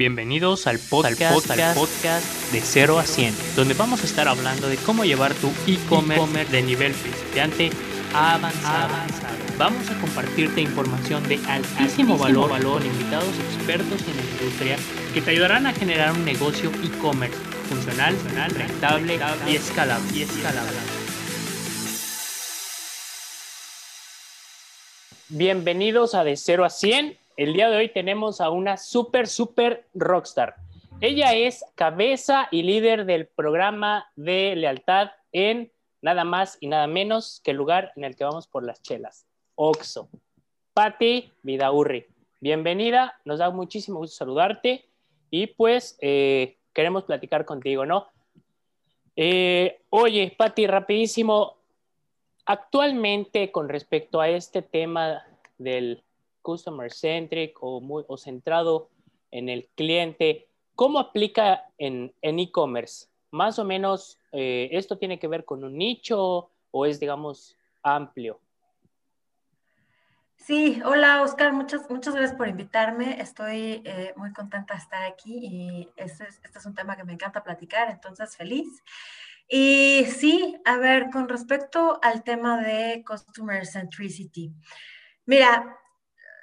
Bienvenidos al podcast, al podcast, de 0 a 100, donde vamos a estar hablando de cómo llevar tu e-commerce de nivel principiante a avanzado. Vamos a compartirte información de altísimo, valor, valor con invitados expertos en la industria que te ayudarán a generar un negocio e-commerce funcional, rentable, y escalable. Y escalable. Bienvenidos a De 0 a 100. El día de hoy tenemos a una super, super rockstar. Ella es cabeza y líder del programa de lealtad en nada más y nada menos que el lugar en el que vamos por las chelas, Oxo. Patti Vidaurri, bienvenida, nos da muchísimo gusto saludarte y pues eh, queremos platicar contigo, ¿no? Eh, oye, Patti, rapidísimo, actualmente con respecto a este tema del customer centric o, muy, o centrado en el cliente, ¿cómo aplica en e-commerce? Más o menos, eh, ¿esto tiene que ver con un nicho o es, digamos, amplio? Sí, hola Oscar, muchas, muchas gracias por invitarme. Estoy eh, muy contenta de estar aquí y este es, este es un tema que me encanta platicar, entonces feliz. Y sí, a ver, con respecto al tema de Customer Centricity. Mira,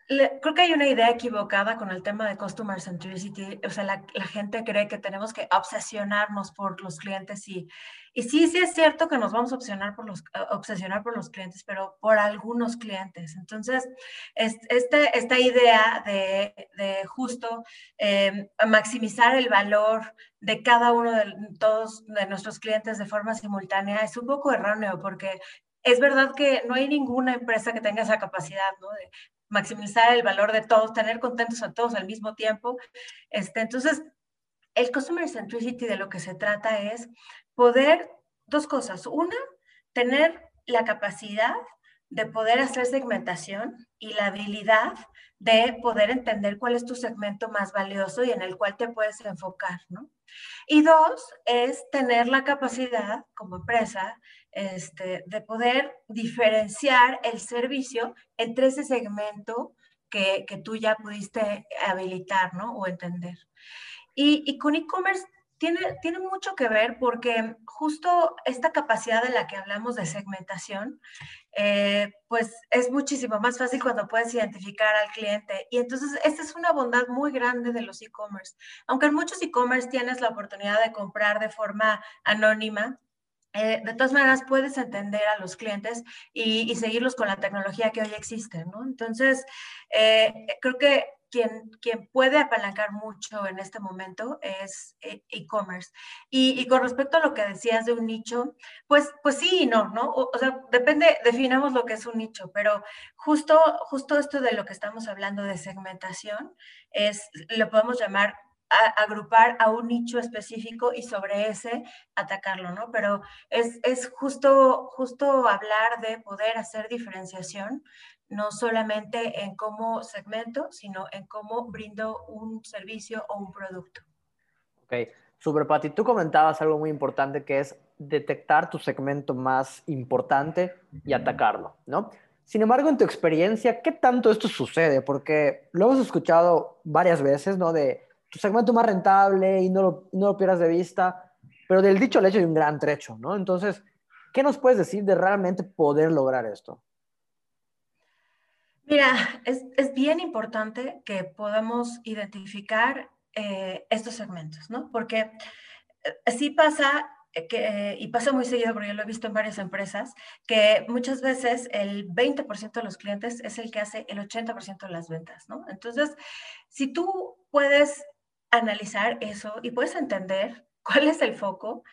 creo que hay una idea equivocada con el tema de Customer Centricity. O sea, la, gente cree que tenemos que obsesionarnos por los clientes y, y sí, sí es cierto que nos vamos a obsesionar por los, obsesionar por los clientes, pero por algunos clientes. Entonces, este, esta idea de, de justo eh, maximizar el valor de cada uno de todos de nuestros clientes de forma simultánea es un poco erróneo porque es verdad que no hay ninguna empresa que tenga esa capacidad, ¿no? De maximizar el valor de todos, tener contentos a todos al mismo tiempo. Este, entonces, el Customer Centricity de lo que se trata es poder, dos cosas. Una, tener la capacidad de poder hacer segmentación y la habilidad de poder entender cuál es tu segmento más valioso y en el cual te puedes enfocar, ¿no? Y dos, es tener la capacidad como empresa este, de poder diferenciar el servicio entre ese segmento que, que tú ya pudiste habilitar, ¿no? O entender. Y, y con e-commerce tiene, tiene mucho que ver porque justo esta capacidad de la que hablamos de segmentación, eh, pues es muchísimo más fácil cuando puedes identificar al cliente. Y entonces, esta es una bondad muy grande de los e-commerce. Aunque en muchos e-commerce tienes la oportunidad de comprar de forma anónima, eh, de todas maneras puedes entender a los clientes y, seguirlos con la tecnología que hoy existe, ¿no? Entonces, eh, creo que quien, quien puede apalancar mucho en este momento es eh, e-commerce. Y, con respecto a lo que decías de un nicho, pues, pues sí y no, ¿no? O, sea, depende, definamos lo que es un nicho, pero justo, justo esto de lo que estamos hablando de segmentación es, lo podemos llamar agrupar a un nicho específico y sobre ese atacarlo, ¿no? Pero es, es justo, justo hablar de poder hacer diferenciación, no solamente en cómo segmento, sino en cómo brindo un servicio o un producto. Ok, super Pati. Tú comentabas algo muy importante que es detectar tu segmento más importante y atacarlo, ¿no? Sin embargo, en tu experiencia, ¿qué tanto esto sucede? Porque lo hemos escuchado varias veces, ¿no? De tu segmento más rentable y no lo, no lo pierdas de vista, pero del dicho al hecho hay un gran trecho, ¿no? Entonces, ¿qué nos puedes decir de realmente poder lograr esto? Mira, es, es bien importante que podamos identificar eh, estos segmentos, ¿no? Porque eh, sí pasa que, y pasa muy seguido, porque yo lo he visto en varias empresas, que muchas veces el 20% de los clientes es el que hace el 80% de las ventas, ¿no? Entonces, si tú puedes analizar eso y puedes entender cuál es el foco,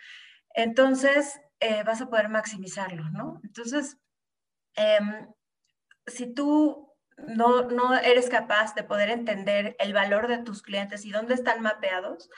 entonces eh, vas a poder maximizarlo, ¿no? Entonces, em, si tú no, no eres capaz de poder entender el valor de tus clientes y dónde están mapeados,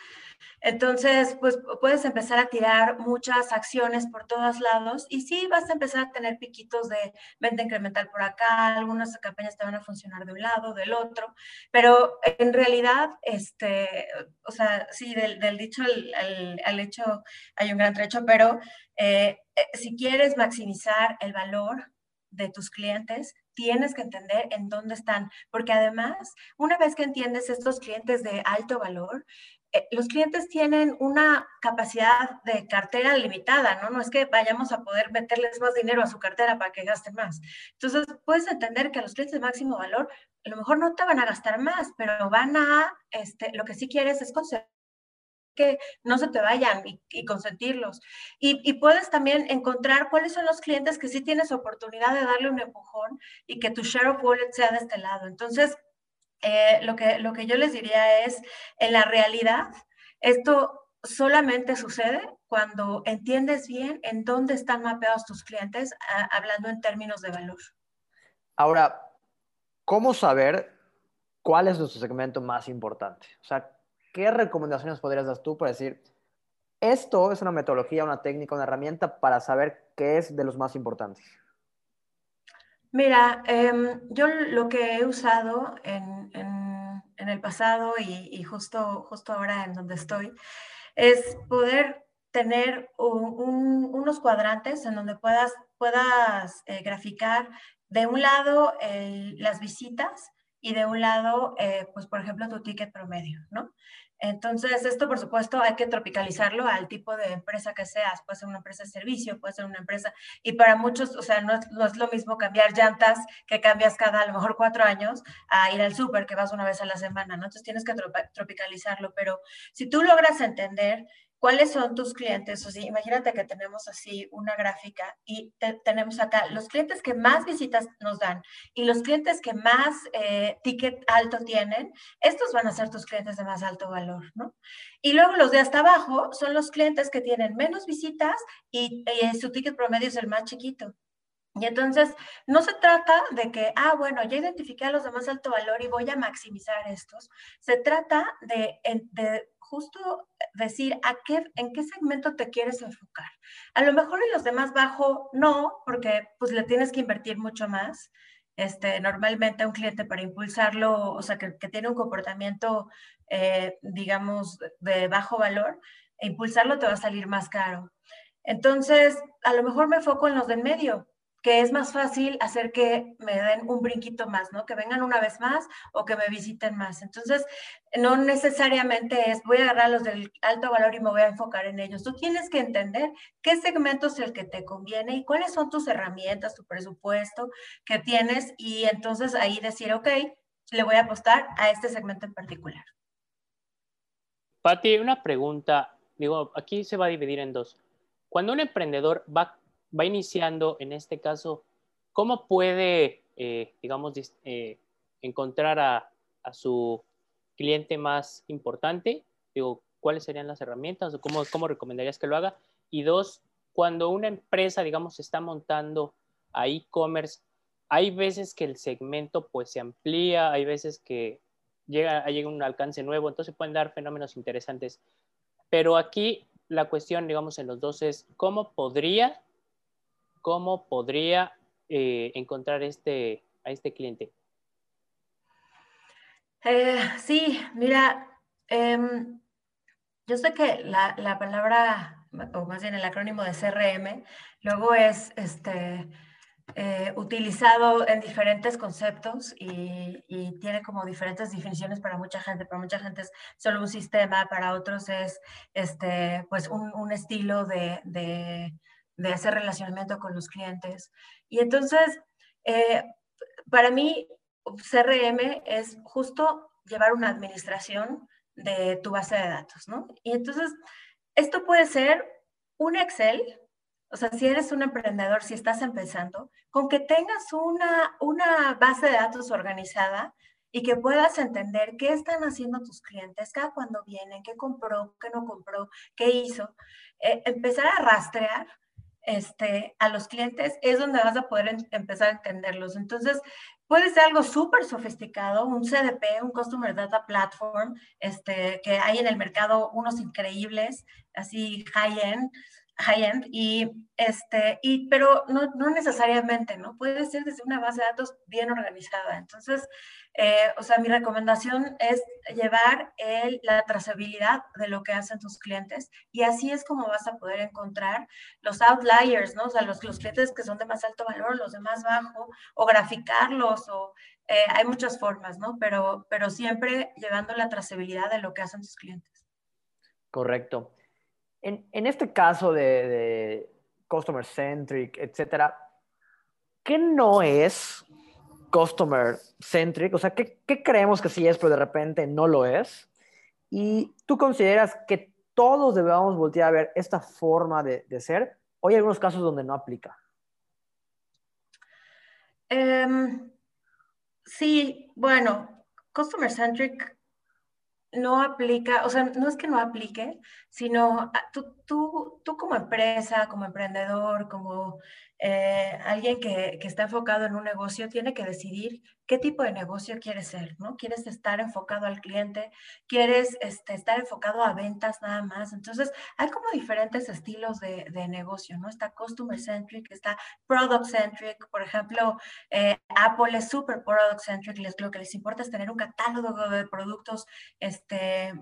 entonces, pues puedes empezar a tirar muchas acciones por todos lados y sí vas a empezar a tener piquitos de venta incremental por acá, algunas campañas te van a funcionar de un lado, del otro, pero en realidad, este, o sea, sí, del, dicho al, hecho hay un gran trecho, pero eh, eh, si quieres maximizar el valor de tus clientes, tienes que entender en dónde están, porque además, una vez que entiendes estos clientes de alto valor, eh, los clientes tienen una capacidad de cartera limitada, ¿no? No es que vayamos a poder meterles más dinero a su cartera para que gasten más. Entonces, puedes entender que los clientes de máximo valor a lo mejor no te van a gastar más, pero van a, este, lo que sí quieres es conseguir que no se te vayan y, consentirlos. Y, puedes también encontrar cuáles son los clientes que sí tienes oportunidad de darle un empujón y que tu share of wallet sea de este lado. Entonces, eh, lo, que, lo que yo les diría es, en la realidad, esto solamente sucede cuando entiendes bien en dónde están mapeados tus clientes, hablando en términos de valor. Ahora, ¿cómo saber cuál es nuestro segmento más importante? O sea, ¿qué recomendaciones podrías dar tú para decir, esto es una metodología, una técnica, una herramienta para saber qué es de los más importantes? Mira, em, yo lo que he usado en, el pasado y, justo, justo ahora en donde estoy es poder tener unos cuadrantes en donde puedas, eh, graficar de un lado las visitas y de un lado, eh, pues por ejemplo, tu ticket promedio, ¿no? Entonces, esto por supuesto hay que tropicalizarlo al tipo de empresa que seas. Puede ser una empresa de servicio, puede ser una empresa. Y para muchos, o sea, no es, lo mismo cambiar llantas que cambias cada a lo mejor cuatro años a ir al súper que vas una vez a la semana, ¿no? Entonces tienes que tropicalizarlo. Pero si tú logras entender ¿Cuáles son tus clientes? O sea, imagínate que tenemos así una gráfica y tenemos acá los clientes que más visitas nos dan y los clientes que más eh, ticket alto tienen, estos van a ser tus clientes de más alto valor, ¿no? Y luego los de hasta abajo son los clientes que tienen menos visitas y, y su ticket promedio es el más chiquito. Y entonces, no se trata de que, ah, bueno, ya identifiqué a los de más alto valor y voy a maximizar estos. Se trata de, de justo decir a qué, en qué segmento te quieres enfocar. A lo mejor en los de más bajo no, porque pues le tienes que invertir mucho más. Este, normalmente un cliente para impulsarlo, o sea, que, tiene un comportamiento, eh, digamos, de bajo valor, impulsarlo te va a salir más caro. Entonces, a lo mejor me enfoco en los de medio, que es más fácil hacer que me den un brinquito más, ¿no? Que vengan una vez más o que me visiten más. Entonces, no necesariamente es voy a agarrar los del alto valor y me voy a enfocar en ellos. Tú tienes que entender qué segmento es el que te conviene y cuáles son tus herramientas, tu presupuesto que tienes y entonces ahí decir, ok, le voy a apostar a este segmento en particular. Pati, una pregunta. Digo, aquí se va a dividir en dos. Cuando un emprendedor va va iniciando, en este caso, ¿cómo puede, eh, digamos, eh, encontrar a, su cliente más importante? Digo, ¿cuáles serían las herramientas o cómo, cómo recomendarías que lo haga? Y dos, cuando una empresa, digamos, está montando a e-commerce, hay veces que el segmento pues se amplía, hay veces que llega, llega un alcance nuevo, entonces pueden dar fenómenos interesantes. Pero aquí la cuestión, digamos, en los dos es cómo podría ¿cómo podría eh, encontrar este, a este cliente? Eh, sí, mira, em, yo sé que la, palabra, o más bien el acrónimo de CRM, luego es este, eh, utilizado en diferentes conceptos y, tiene como diferentes definiciones para mucha gente. Para mucha gente es solo un sistema, para otros es este, pues un, estilo de de hacer relacionamiento con los clientes. Y entonces, eh, para mí, CRM es justo llevar una administración de tu base de datos, ¿no? Y entonces, esto puede ser un Excel, o sea, si eres un emprendedor, si estás empezando, con que tengas una, una base de datos organizada y que puedas entender qué están haciendo tus clientes, cada cuando vienen, qué compró, qué no compró, qué hizo, eh, empezar a rastrear este, a los clientes, es donde vas a poder empezar a entenderlos. Entonces, puede ser algo súper sofisticado, un CDP, un Customer Data Platform, este, que hay en el mercado unos increíbles, así high-end, high-end, y este, y, pero no, no, necesariamente, ¿no? Puede ser desde una base de datos bien organizada. Entonces, eh, o sea, mi recomendación es llevar el, la trazabilidad de lo que hacen tus clientes y así es como vas a poder encontrar los outliers, ¿no? O sea, los, los clientes que son de más alto valor, los de más bajo, o graficarlos, o eh, hay muchas formas, ¿no? Pero, pero siempre llevando la trazabilidad de lo que hacen tus clientes. Correcto. En, en este caso de, de customer centric, etcétera, ¿qué no es customer centric? O sea, ¿qué, ¿qué, creemos que sí es, pero de repente no lo es? Y tú consideras que todos debemos voltear a ver esta forma de, de ser, o hay algunos casos donde no aplica. Um, sí, bueno, customer centric no aplica, o sea, no es que no aplique, sino ah, tú, tú, tú como empresa, como emprendedor, como eh, alguien que, que, está enfocado en un negocio tiene que decidir qué tipo de negocio quieres ser, ¿no? ¿Quieres estar enfocado al cliente? ¿Quieres este, estar enfocado a ventas nada más? Entonces, hay como diferentes estilos de, de negocio, ¿no? Está customer centric, está product centric, por ejemplo, eh, Apple es super product centric, les, lo que les importa es tener un catálogo de productos este,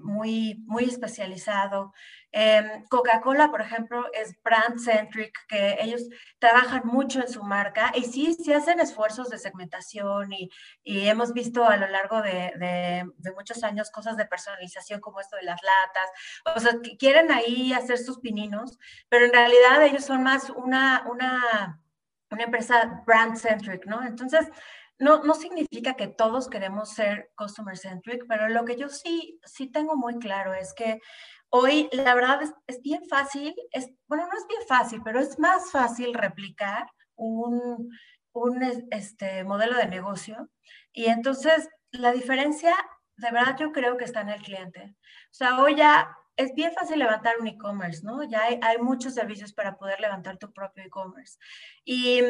muy, muy especializado. Eh, Coca-Cola, por ejemplo, es brand centric, que ellos trabajan mucho en su marca y sí, sí hacen esfuerzos de segmentación y, y hemos visto a lo largo de, de, de, muchos años cosas de personalización como esto de las latas, o sea, que quieren ahí hacer sus pininos, pero en realidad ellos son más una, una, una empresa brand centric, ¿no? Entonces, no, no significa que todos queremos ser customer centric, pero lo que yo sí, sí tengo muy claro es que Hoy, la verdad, es, es, bien fácil, es, bueno, no es bien fácil, pero es más fácil replicar un, un este, modelo de negocio. Y entonces, la diferencia, de verdad, yo creo que está en el cliente. O sea, hoy ya es bien fácil levantar un e-commerce, ¿no? Ya hay, muchos servicios para poder levantar tu propio e-commerce. Y,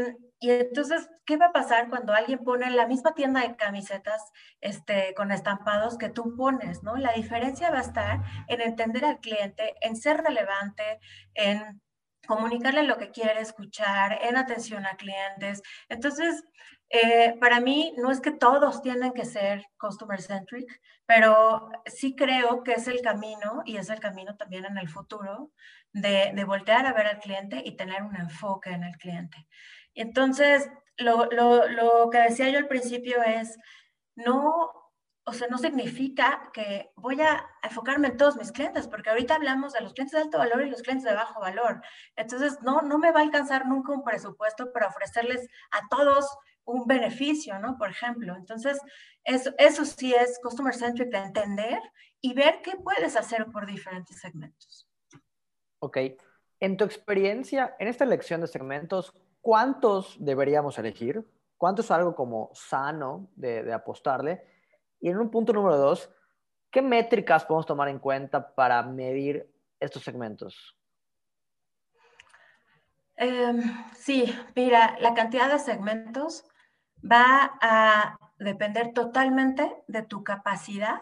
y, entonces, ¿qué va a pasar cuando alguien pone la misma tienda de camisetas este, con estampados que tú pones, ¿no? La diferencia va a estar en entender al cliente, en ser relevante, en comunicarle lo que quiere escuchar, en atención a clientes. Entonces, eh, para mí no es que todos tienen que ser customer centric, pero sí creo que es el camino y es el camino también en el futuro de, de voltear a ver al cliente y tener un enfoque en el cliente. Entonces, lo, lo, lo que decía yo al principio es, no o sea, no significa que voy a enfocarme en todos mis clientes, porque ahorita hablamos de los clientes de alto valor y los clientes de bajo valor. Entonces, no, no me va a alcanzar nunca un presupuesto para ofrecerles a todos un beneficio, ¿no? Por ejemplo. Entonces, eso, eso sí es customer centric de entender y ver qué puedes hacer por diferentes segmentos. Ok. En tu experiencia, en esta elección de segmentos, ¿cuántos deberíamos elegir? ¿Cuánto es algo como sano de, de apostarle? Y en un punto número dos, ¿qué métricas podemos tomar en cuenta para medir estos segmentos? Eh, sí, mira, la cantidad de segmentos va a depender totalmente de tu capacidad.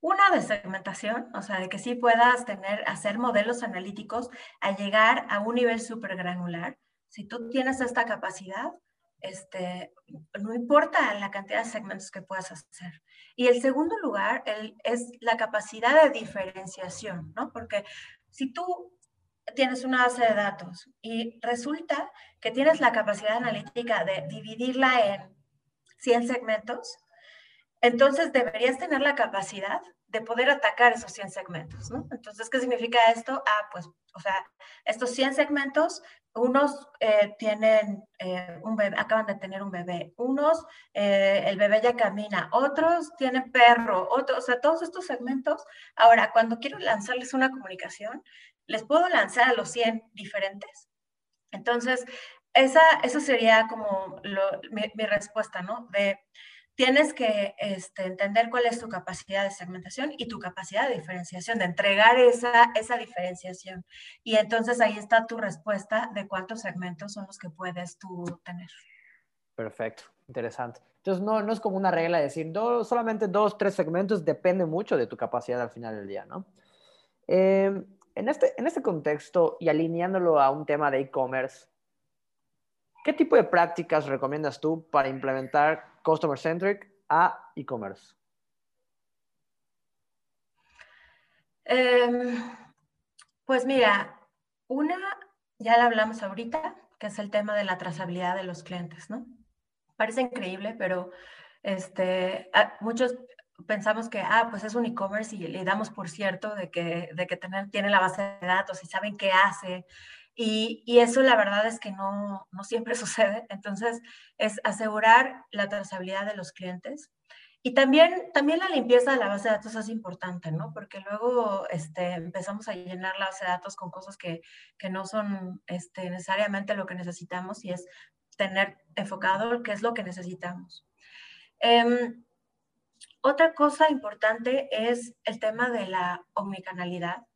Una de segmentación, o sea, de que sí puedas tener, hacer modelos analíticos a llegar a un nivel súper granular. Si tú tienes esta capacidad, este, no importa la cantidad de segmentos que puedas hacer. Y el segundo lugar el, es la capacidad de diferenciación, ¿no? Porque si tú tienes una base de datos y resulta que tienes la capacidad analítica de dividirla en 100 segmentos, entonces deberías tener la capacidad de poder atacar esos 100 segmentos. Entonces, ¿qué significa esto? Ah, pues, o sea, estos 100 segmentos unos eh, tienen eh, un bebé, acaban de tener un bebé, unos eh, el bebé ya camina, otros tienen perro, otros, o sea, todos estos segmentos. Ahora, cuando quiero lanzarles una comunicación, les puedo lanzar a los 100 diferentes. Entonces, esa, eso sería como lo, mi, mi, respuesta, ¿no? De tienes que este, entender cuál es tu capacidad de segmentación y tu capacidad de diferenciación, de entregar esa, esa diferenciación. Y entonces ahí está tu respuesta de cuántos segmentos son los que puedes tú tener. Perfecto, interesante. Entonces no, no es como una regla de decir dos, solamente dos, tres segmentos, depende mucho de tu capacidad al final del día, ¿no? Eh, En este, en este contexto y alineándolo a un tema de e-commerce, ¿qué tipo de prácticas recomiendas tú para implementar Customer Centric a e-commerce? Em, pues mira, una, ya la hablamos ahorita, que es el tema de la trazabilidad de los clientes, ¿no? Parece increíble, pero este, muchos pensamos que, ah, pues es un e-commerce y le damos por cierto de que, de que tener, tiene la base de datos y saben qué hace. Y, eso la verdad es que no, no siempre sucede. Entonces, es asegurar la trazabilidad de los clientes. Y también, también la limpieza de la base de datos es importante, ¿no? Porque luego este, empezamos a llenar la base de datos con cosas que, que no son este, necesariamente lo que necesitamos y es tener enfocado qué es lo que necesitamos. Em, otra cosa importante es el tema de la omnicanalidad,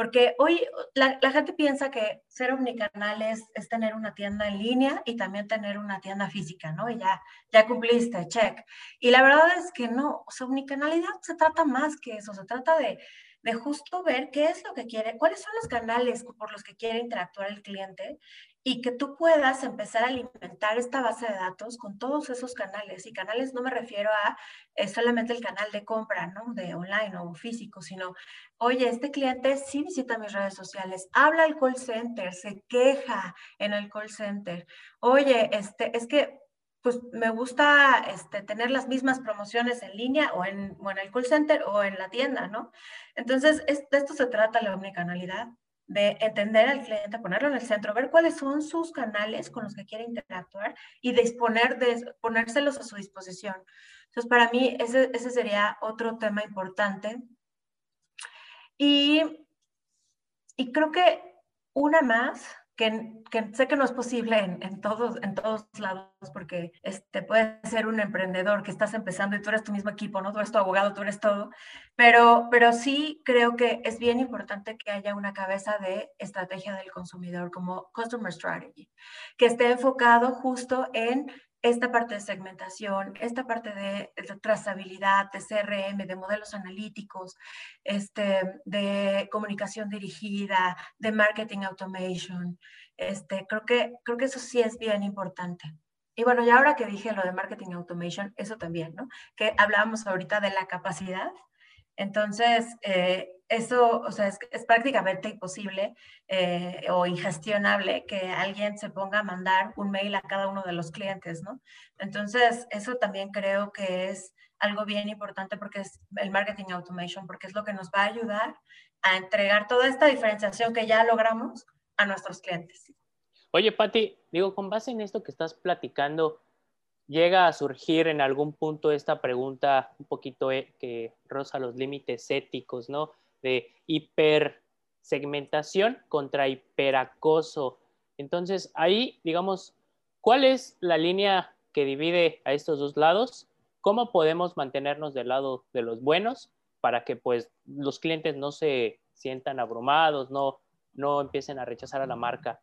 porque hoy la, gente piensa que ser omnicanal es, tener una tienda en línea y también tener una tienda física, ¿no? Y ya, ya cumpliste, check. Y la verdad es que no, o sea, omnicanalidad se trata más que eso, se trata de, de justo ver qué es lo que quiere, cuáles son los canales por los que quiere interactuar el cliente y que tú puedas empezar a alimentar esta base de datos con todos esos canales. Y canales no me refiero a eh, solamente el canal de compra, ¿no? De online o físico, sino, oye, este cliente sí visita mis redes sociales, habla al call center, se queja en el call center. Oye, este, es que pues me gusta este, tener las mismas promociones en línea o en, o el call center o en la tienda, ¿no? Entonces, de esto se trata la omnicanalidad de entender al cliente, ponerlo en el centro, ver cuáles son sus canales con los que quiere interactuar y disponer de ponérselos a su disposición. Entonces, para mí, ese, ese sería otro tema importante. Y, y creo que una más que, sé que no es posible en, todos, en todos lados, porque este, puedes ser un emprendedor que estás empezando y tú eres tu mismo equipo, ¿no? Tú eres tu abogado, tú eres todo, pero, pero sí creo que es bien importante que haya una cabeza de estrategia del consumidor como Customer Strategy, que esté enfocado justo en esta parte de segmentación, esta parte de, trazabilidad, de CRM, de modelos analíticos, este, de comunicación dirigida, de marketing automation. Este, creo, que, creo que eso sí es bien importante. Y bueno, ya ahora que dije lo de marketing automation, eso también, ¿no? Que hablábamos ahorita de la capacidad. Entonces, eh, eso, o sea, es, prácticamente imposible eh, o ingestionable que alguien se ponga a mandar un mail a cada uno de los clientes, ¿no? Entonces, eso también creo que es algo bien importante porque es el marketing automation, porque es lo que nos va a ayudar a entregar toda esta diferenciación que ya logramos a nuestros clientes. Oye, Patti, digo, con base en esto que estás platicando, llega a surgir en algún punto esta pregunta un poquito eh, que roza los límites éticos, ¿no? De hipersegmentación contra hiperacoso. Entonces, ahí, digamos, ¿cuál es la línea que divide a estos dos lados? ¿Cómo podemos mantenernos del lado de los buenos para que pues los clientes no se sientan abrumados, no, no empiecen a rechazar a la marca?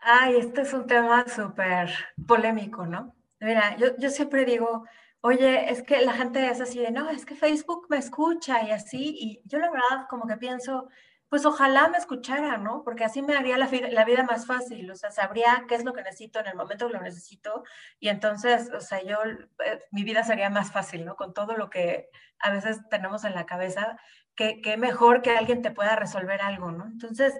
Ay, este es un tema súper polémico, ¿no? Mira, yo, yo siempre digo, oye, es que la gente es así de, no, es que Facebook me escucha y así, y yo la verdad como que pienso, pues ojalá me escuchara, ¿no? Porque así me haría la, vida más fácil, o sea, sabría qué es lo que necesito en el momento que lo necesito, y entonces, o sea, yo, eh, mi vida sería más fácil, ¿no? Con todo lo que a veces tenemos en la cabeza, que, que mejor que alguien te pueda resolver algo, ¿no? Entonces,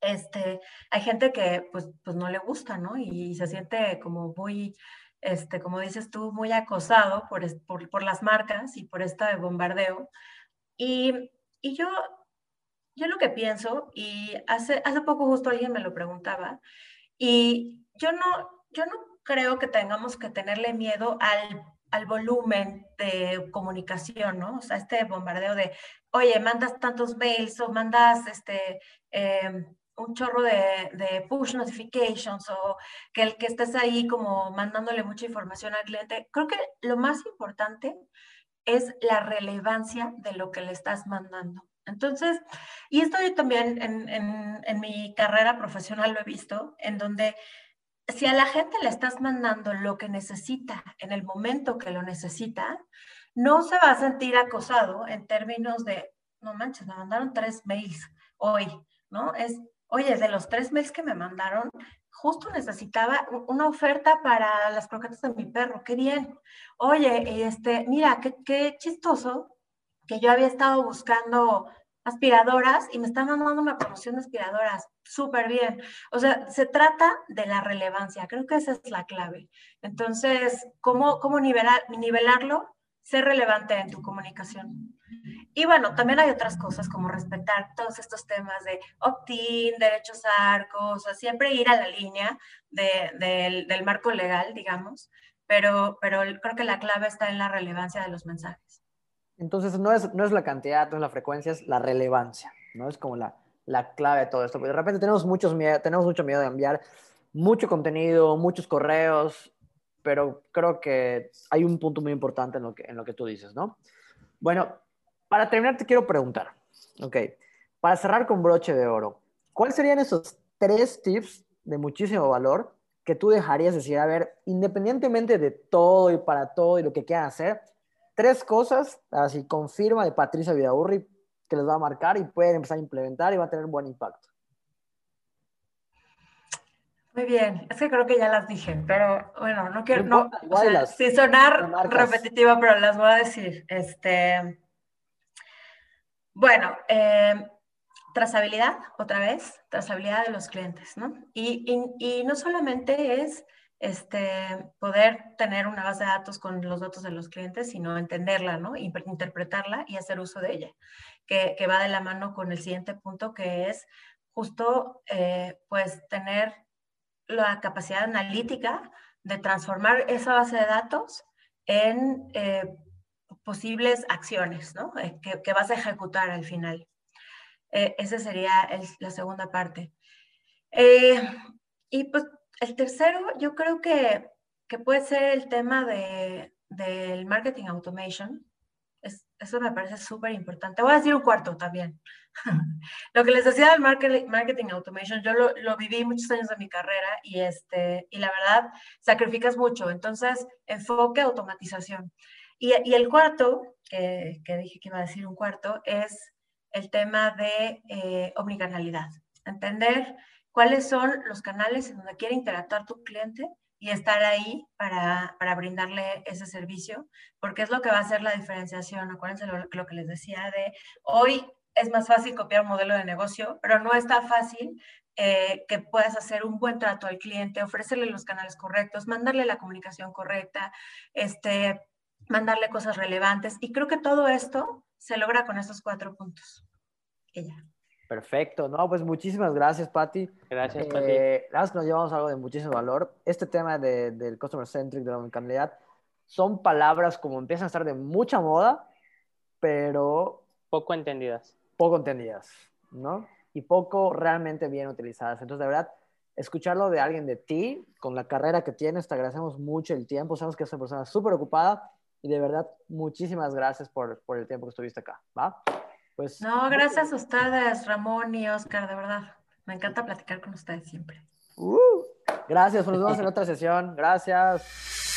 este, hay gente que pues, pues no le gusta, ¿no? Y se siente como muy este, como dices tú, muy acosado por, por, por las marcas y por este bombardeo. Y, y, yo, yo lo que pienso, y hace, hace poco justo alguien me lo preguntaba, y yo no, yo no creo que tengamos que tenerle miedo al, al volumen de comunicación, ¿no? O sea, este bombardeo de, oye, mandas tantos mails o mandas este, eh, un chorro de, push notifications o que el que estés ahí como mandándole mucha información al cliente. Creo que lo más importante es la relevancia de lo que le estás mandando. Entonces, y esto yo también en, en mi carrera profesional lo he visto, en donde si a la gente le estás mandando lo que necesita en el momento que lo necesita, no se va a sentir acosado en términos de no manches, me mandaron tres mails hoy, ¿no? Es, oye, de los tres mails que me mandaron, justo necesitaba una oferta para las croquetas de mi perro, qué bien. Oye, este, mira, qué, qué chistoso que yo había estado buscando aspiradoras y me están mandando una promoción de aspiradoras. Súper bien. O sea, se trata de la relevancia. Creo que esa es la clave. Entonces, ¿cómo, cómo nivelar, nivelarlo? Ser relevante en tu comunicación. Y bueno, también hay otras cosas como respetar todos estos temas de opt-in, derechos arcos, o sea, siempre ir a la línea del, del marco legal, digamos, pero, pero creo que la clave está en la relevancia de los mensajes. Entonces, no es, no es la cantidad, no es la frecuencia, es la relevancia, ¿no? Es como la, la clave de todo esto. Porque de repente tenemos, muchos miedo, tenemos mucho miedo de enviar mucho contenido, muchos correos, pero creo que hay un punto muy importante en lo que, en lo que tú dices, ¿no? Bueno, para terminar te quiero preguntar, ¿ok? Para cerrar con broche de oro, ¿cuáles serían esos tres tips de muchísimo valor que tú dejarías decir, a ver, independientemente de todo y para todo y lo que quieran hacer, tres cosas, así confirma de Patricia Vidaurri, que les va a marcar y pueden empezar a implementar y va a tener buen impacto. Muy bien, es que creo que ya las dije, pero bueno, no quiero, no, sin sonar repetitiva, pero las voy a decir. Este, bueno, eh, trazabilidad, otra vez, trazabilidad de los clientes, ¿no? Y, no solamente es este, poder tener una base de datos con los datos de los clientes, sino entenderla, ¿no? Interpretarla y hacer uso de ella, que, que va de la mano con el siguiente punto, que es justo, eh, pues, tener la capacidad analítica de transformar esa base de datos en eh, posibles acciones, ¿no? Eh, que, que, vas a ejecutar al final. esa sería el, la segunda parte. y pues el tercero, yo creo que, puede ser el tema de, del marketing automation. eso me parece súper importante. Voy a decir un cuarto también. lo que les decía del marketing, automation, yo lo, viví muchos años de mi carrera y, este, y la verdad, sacrificas mucho. Entonces, enfoque, automatización. Y, el cuarto, que, dije que iba a decir un cuarto, es el tema de eh, omnicanalidad. Entender cuáles son los canales en donde quiere interactuar tu cliente y estar ahí para, para, brindarle ese servicio, porque es lo que va a hacer la diferenciación. Acuérdense lo, lo, que les decía de hoy es más fácil copiar un modelo de negocio, pero no es tan fácil eh, que puedas hacer un buen trato al cliente, ofrecerle los canales correctos, mandarle la comunicación correcta, este, mandarle cosas relevantes. Y creo que todo esto se logra con estos cuatro puntos. Ella. Perfecto, no, pues muchísimas gracias, Patti. Gracias, Patti. Eh, que nos llevamos algo de muchísimo valor. Este tema de, del customer centric, de la omnicanalidad, son palabras como empiezan a estar de mucha moda, pero... Poco entendidas. Poco entendidas, ¿no? Y poco realmente bien utilizadas. Entonces, de verdad, escucharlo de alguien de ti, con la carrera que tienes, te agradecemos mucho el tiempo. Sabemos que es una persona súper ocupada y de verdad, muchísimas gracias por, por el tiempo que estuviste acá, ¿va? Pues, no, gracias a ustedes, Ramón y Oscar, de verdad. Me encanta platicar con ustedes siempre. Uh, gracias, nos vemos en otra sesión. Gracias.